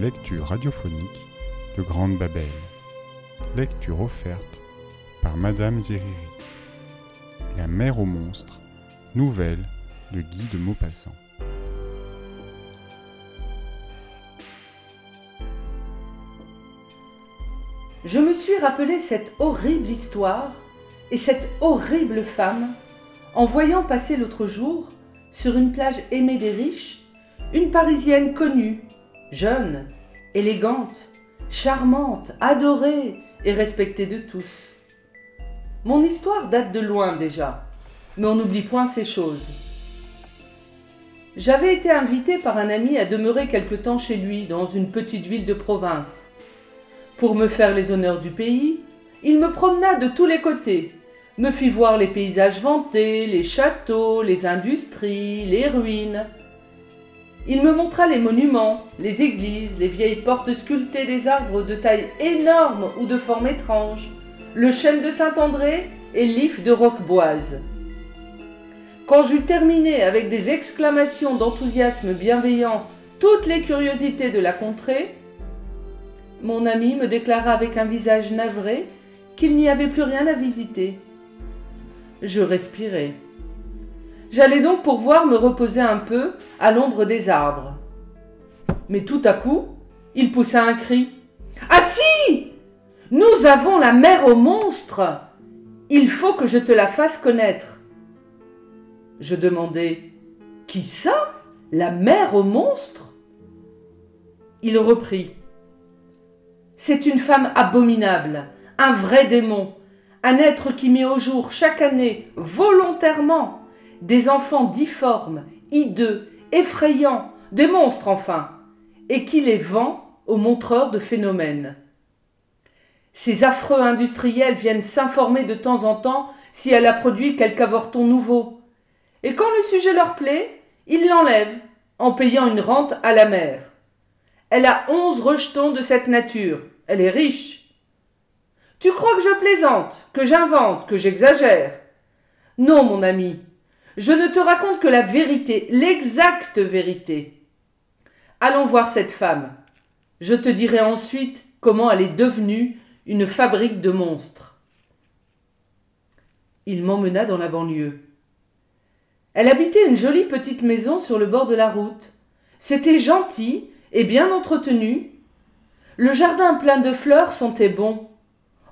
lectures radiophoniques de Grande Babel. Lecture offerte par Madame Zeriri. La mer aux monstres, nouvelle de Guy de Maupassant. Je me suis rappelé cette horrible histoire et cette horrible femme en voyant passer l'autre jour, sur une plage aimée des riches, une Parisienne connue, jeune, élégante, charmante, adorée et respectée de tous. Mon histoire date de loin déjà, mais on n'oublie point ces choses. J'avais été invité par un ami à demeurer quelque temps chez lui dans une petite ville de province. Pour me faire les honneurs du pays, il me promena de tous les côtés, me fit voir les paysages vantés, les châteaux, les industries, les ruines. Il me montra les monuments, les églises, les vieilles portes sculptées des arbres de taille énorme ou de forme étrange, le chêne de Saint-André et l'if de Roqueboise. Quand j'eus terminé avec des exclamations d'enthousiasme bienveillant toutes les curiosités de la contrée, mon ami me déclara avec un visage navré qu'il n'y avait plus rien à visiter. Je respirai. J'allais donc pouvoir me reposer un peu à l'ombre des arbres. Mais tout à coup, il poussa un cri. Ah si Nous avons la mer aux monstres Il faut que je te la fasse connaître. Je demandai. Qui ça? La mer aux monstres Il reprit. C'est une femme abominable, un vrai démon, un être qui met au jour chaque année, volontairement, des enfants difformes, hideux, effrayants, des monstres enfin, et qui les vend aux montreurs de phénomènes. Ces affreux industriels viennent s'informer de temps en temps si elle a produit quelque avorton nouveau. Et quand le sujet leur plaît, ils l'enlèvent en payant une rente à la mère. Elle a onze rejetons de cette nature. Elle est riche. Tu crois que je plaisante, que j'invente, que j'exagère? Non, mon ami, je ne te raconte que la vérité, l'exacte vérité. Allons voir cette femme. Je te dirai ensuite comment elle est devenue une fabrique de monstres. Il m'emmena dans la banlieue. Elle habitait une jolie petite maison sur le bord de la route. C'était gentil et bien entretenu. Le jardin plein de fleurs sentait bon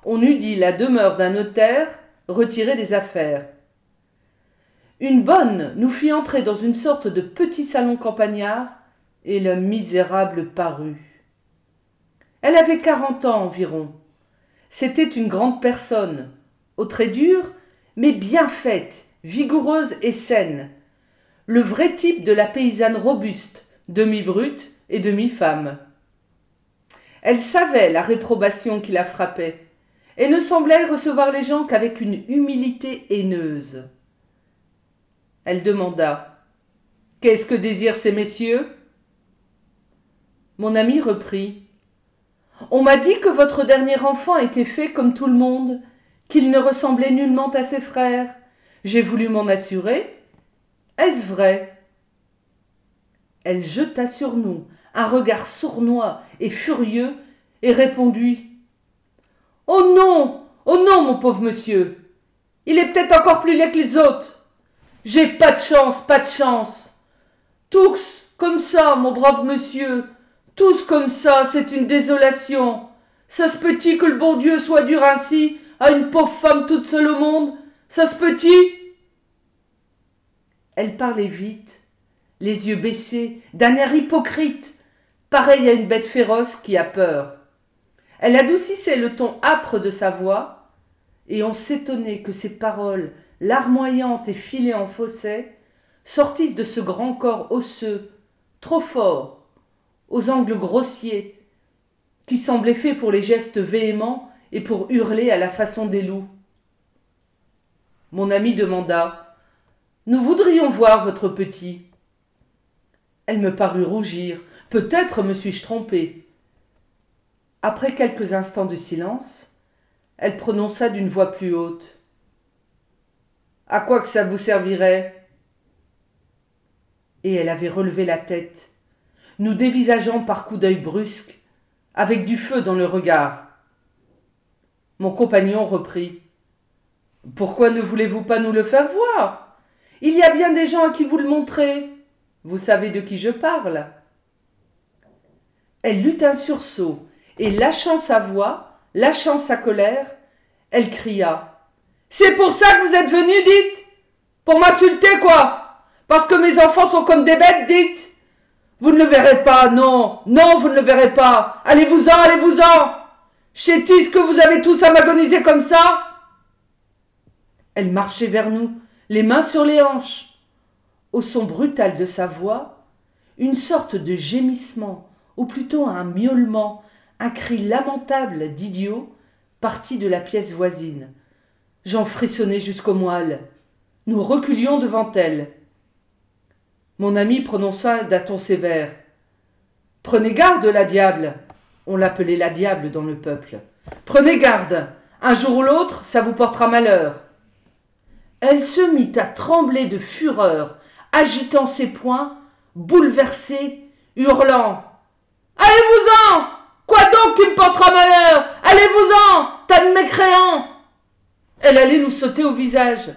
on eût dit la demeure d'un notaire retiré des affaires. Une bonne nous fit entrer dans une sorte de petit salon campagnard, et le misérable parut. Elle avait quarante ans environ. C'était une grande personne, aux traits durs, mais bien faite, vigoureuse et saine, le vrai type de la paysanne robuste, demi-brute et demi-femme. Elle savait la réprobation qui la frappait et ne semblait recevoir les gens qu'avec une humilité haineuse. Elle demanda. Qu'est-ce que désirent ces messieurs? Mon ami reprit. On m'a dit que votre dernier enfant était fait comme tout le monde, qu'il ne ressemblait nullement à ses frères. J'ai voulu m'en assurer. Est-ce vrai? Elle jeta sur nous un regard sournois et furieux et répondit. Oh non! Oh non, mon pauvre monsieur! Il est peut-être encore plus laid que les autres J'ai pas de chance, pas de chance. Tous comme ça, mon brave monsieur. Tous comme ça, c'est une désolation. Ça se peut-il que le bon Dieu soit dur ainsi à une pauvre femme toute seule au monde? Ça se peut-il? Elle parlait vite, les yeux baissés, d'un air hypocrite, pareil à une bête féroce qui a peur. Elle adoucissait le ton âpre de sa voix, et on s'étonnait que ses paroles, larmoyantes et filées en fausset, sortissent de ce grand corps osseux, trop fort, aux angles grossiers, qui semblait fait pour les gestes véhéments et pour hurler à la façon des loups. Mon ami demanda Nous voudrions voir votre petit. Elle me parut rougir. Peut-être me suis-je trompé. Après quelques instants de silence, elle prononça d'une voix plus haute. À quoi que ça vous servirait? Et elle avait relevé la tête. nous dévisageant par coups d'œil brusques, avec du feu dans le regard. Mon compagnon reprit. Pourquoi ne voulez-vous pas nous le faire voir? Il y a bien des gens à qui vous le montrer. Vous savez de qui je parle. Elle eut un sursaut, et lâchant sa voix, lâchant sa colère, elle cria. C'est pour ça que vous êtes venu, dites Pour m'insulter, quoi Parce que mes enfants sont comme des bêtes, dites Vous ne le verrez pas, non, non, vous ne le verrez pas. Allez-vous-en, allez-vous-en Chétis que vous avez tous à m'agoniser comme ça Elle marchait vers nous, les mains sur les hanches. Au son brutal de sa voix, une sorte de gémissement, ou plutôt un miaulement, un cri lamentable d'idiot, partit de la pièce voisine. J'en frissonnais jusqu'aux moelle. Nous reculions devant elle. Mon ami prononça d'un ton sévère. Prenez garde, la diable. On l'appelait la diable dans le peuple. Prenez garde. Un jour ou l'autre, ça vous portera malheur. Elle se mit à trembler de fureur, agitant ses poings, bouleversée, hurlant. Allez-vous-en Quoi donc qui me portera malheur? Allez-vous-en Tas de mécréants Elle allait nous sauter au visage.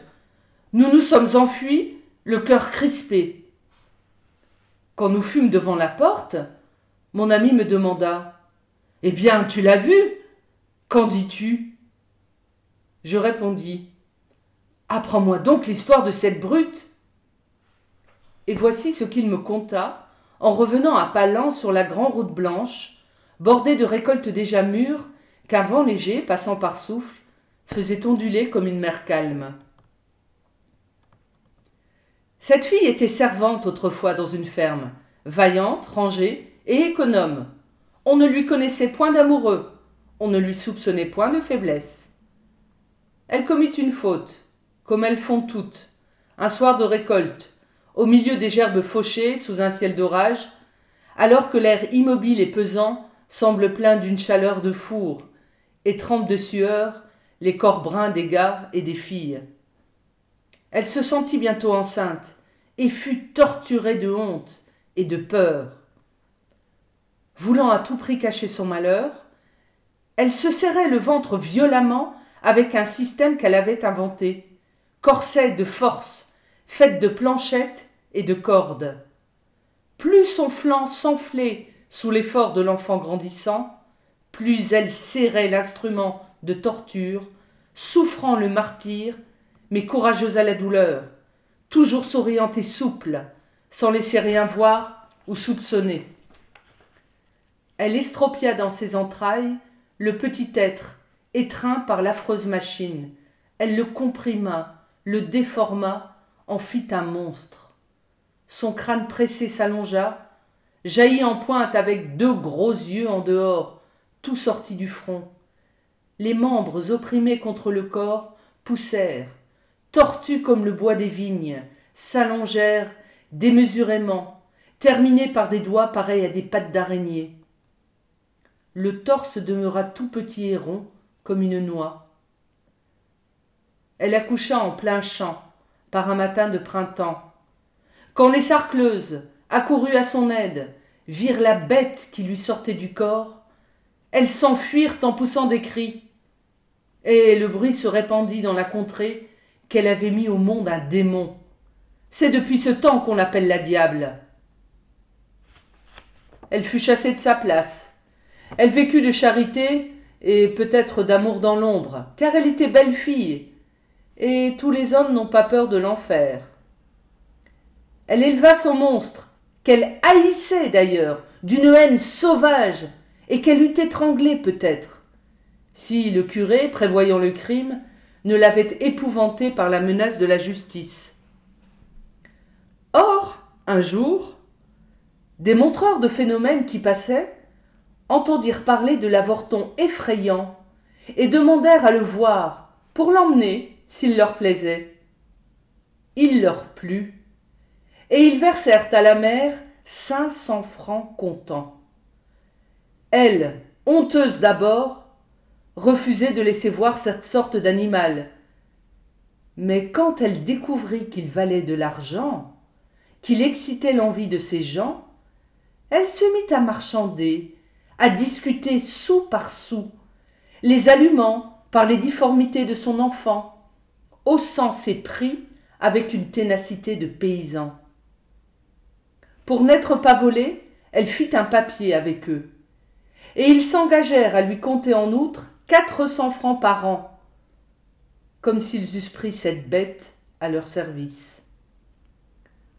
Nous nous sommes enfuis, le cœur crispé. Quand nous fûmes devant la porte, mon ami me demanda Eh bien, tu l'as vu? Qu'en dis-tu? Je répondis Apprends-moi donc l'histoire de cette brute. Et voici ce qu'il me conta en revenant à pas lents sur la grande route blanche, bordée de récoltes déjà mûres, qu'un vent léger, passant par souffle, faisait onduler comme une mer calme. Cette fille était servante autrefois dans une ferme, vaillante, rangée et économe. On ne lui connaissait point d'amoureux, on ne lui soupçonnait point de faiblesse. Elle commit une faute, comme elles font toutes, un soir de récolte, au milieu des gerbes fauchées sous un ciel d'orage, alors que l'air immobile et pesant semble plein d'une chaleur de four, et trempe de sueur les corps bruns des gars et des filles. Elle se sentit bientôt enceinte, et fut torturée de honte et de peur. Voulant à tout prix cacher son malheur, elle se serrait le ventre violemment avec un système qu'elle avait inventé, corset de force, faite de planchettes et de cordes. Plus son flanc s'enflait sous l'effort de l'enfant grandissant, plus elle serrait l'instrument de torture, souffrant le martyr, mais courageuse à la douleur, toujours souriante et souple, sans laisser rien voir ou soupçonner. Elle estropia dans ses entrailles le petit être, étreint par l'affreuse machine. Elle le comprima, le déforma, en fit un monstre. Son crâne pressé s'allongea, jaillit en pointe avec deux gros yeux en dehors, tout sortis du front. Les membres opprimés contre le corps poussèrent, tortus comme le bois des vignes, s'allongèrent démesurément, terminés par des doigts pareils à des pattes d'araignée. Le torse demeura tout petit et rond, comme une noix. Elle accoucha en plein champ, par un matin de printemps. Quand les sarcleuses, accourues à son aide, virent la bête qui lui sortait du corps, elles s'enfuirent en poussant des cris. Et le bruit se répandit dans la contrée qu'elle avait mis au monde un démon. C'est depuis ce temps qu'on l'appelle la diable. Elle fut chassée de sa place. Elle vécut de charité et peut-être d'amour dans l'ombre, car elle était belle fille et tous les hommes n'ont pas peur de l'enfer. Elle éleva son monstre, qu'elle haïssait d'ailleurs, d'une haine sauvage, et qu'elle eût étranglé peut-être, si le curé, prévoyant le crime, ne l'avait épouvanté par la menace de la justice. Or, un jour, des montreurs de phénomènes qui passaient entendirent parler de l'avorton effrayant et demandèrent à le voir pour l'emmener s'il leur plaisait. Il leur plut, et ils versèrent à la mère cinq cents francs comptants. Elle, honteuse d'abord, refusait de laisser voir cette sorte d'animal. Mais quand elle découvrit qu'il valait de l'argent, qu'il excitait l'envie de ses gens, elle se mit à marchander, à discuter sou par sou, les allumant par les difformités de son enfant, haussant ses prix avec une ténacité de paysan. Pour n'être pas volée, elle fit un papier avec eux, et ils s'engagèrent à lui compter en outre quatre cents francs par an, comme s'ils eussent pris cette bête à leur service.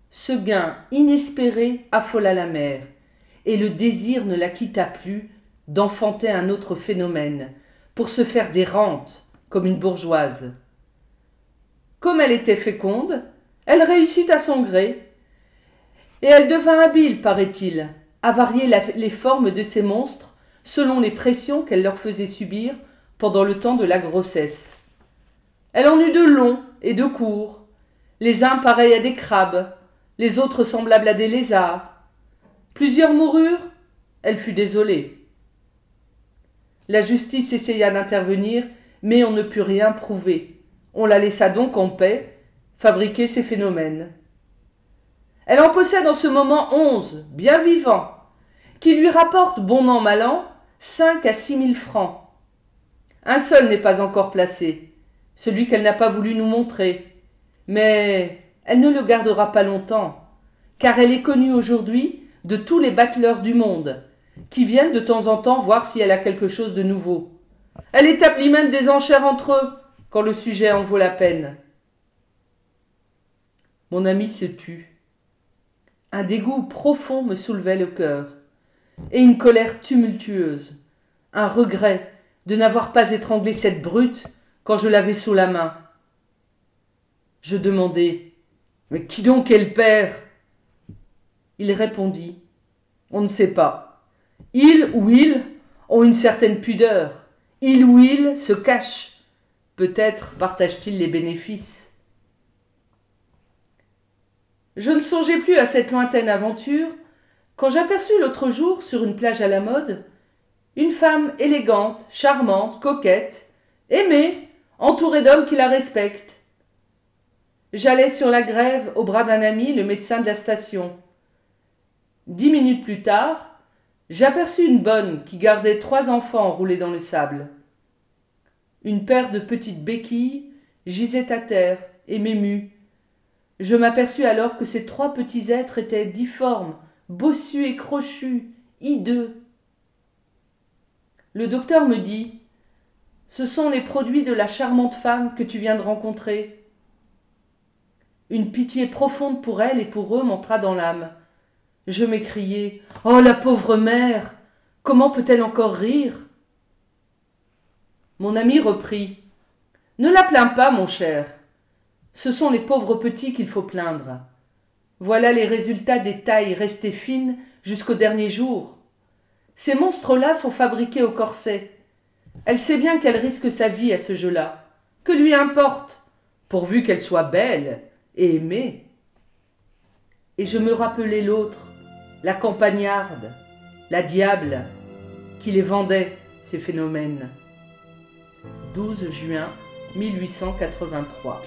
Ce gain inespéré affola la mère, et le désir ne la quitta plus d'enfanter un autre phénomène, pour se faire des rentes comme une bourgeoise. Comme elle était féconde, elle réussit à son gré, et elle devint habile, paraît-il, à varier les formes de ces monstres selon les pressions qu'elle leur faisait subir pendant le temps de la grossesse. Elle en eut de longs et de courts, les uns pareils à des crabes, les autres semblables à des lézards. Plusieurs moururent, elle fut désolée. La justice essaya d'intervenir, mais on ne put rien prouver. On la laissa donc en paix fabriquer ces phénomènes. Elle en possède en ce moment onze, bien vivants, qui lui rapportent, bon an mal an, cinq à six mille francs. Un seul n'est pas encore placé, celui qu'elle n'a pas voulu nous montrer. Mais elle ne le gardera pas longtemps, car elle est connue aujourd'hui de tous les bateleurs du monde, qui viennent de temps en temps voir si elle a quelque chose de nouveau. Elle établit même des enchères entre eux, quand le sujet en vaut la peine. Mon ami se tut. Un dégoût profond me soulevait le cœur, et une colère tumultueuse, un regret de n'avoir pas étranglé cette brute quand je l'avais sous la main. Je demandai Mais qui donc est le père? Il répondit On ne sait pas. Il ou il ont une certaine pudeur. Il ou il se cache. Peut-être partage-t-il les bénéfices. Je ne songeais plus à cette lointaine aventure quand j'aperçus l'autre jour, sur une plage à la mode, une femme élégante, charmante, coquette, aimée, entourée d'hommes qui la respectent. J'allais sur la grève au bras d'un ami, le médecin de la station. Dix minutes plus tard, j'aperçus une bonne qui gardait trois enfants enroulés dans le sable. Une paire de petites béquilles gisait à terre et m'émut. Je m'aperçus alors que ces trois petits êtres étaient difformes, bossus et crochus, hideux. Le docteur me dit Ce sont les produits de la charmante femme que tu viens de rencontrer. Une pitié profonde pour elle et pour eux m'entra dans l'âme. Je m'écriai Oh, la pauvre mère Comment peut-elle encore rire? Mon ami reprit Ne la plains pas, mon cher. Ce sont les pauvres petits qu'il faut plaindre. Voilà les résultats des tailles restées fines jusqu'au dernier jour. Ces monstres-là sont fabriqués au corset. Elle sait bien qu'elle risque sa vie à ce jeu-là. Que lui importe, pourvu qu'elle soit belle et aimée. Et je me rappelai l'autre, la campagnarde, la diable, qui les vendait, ces phénomènes. 12 juin 1883.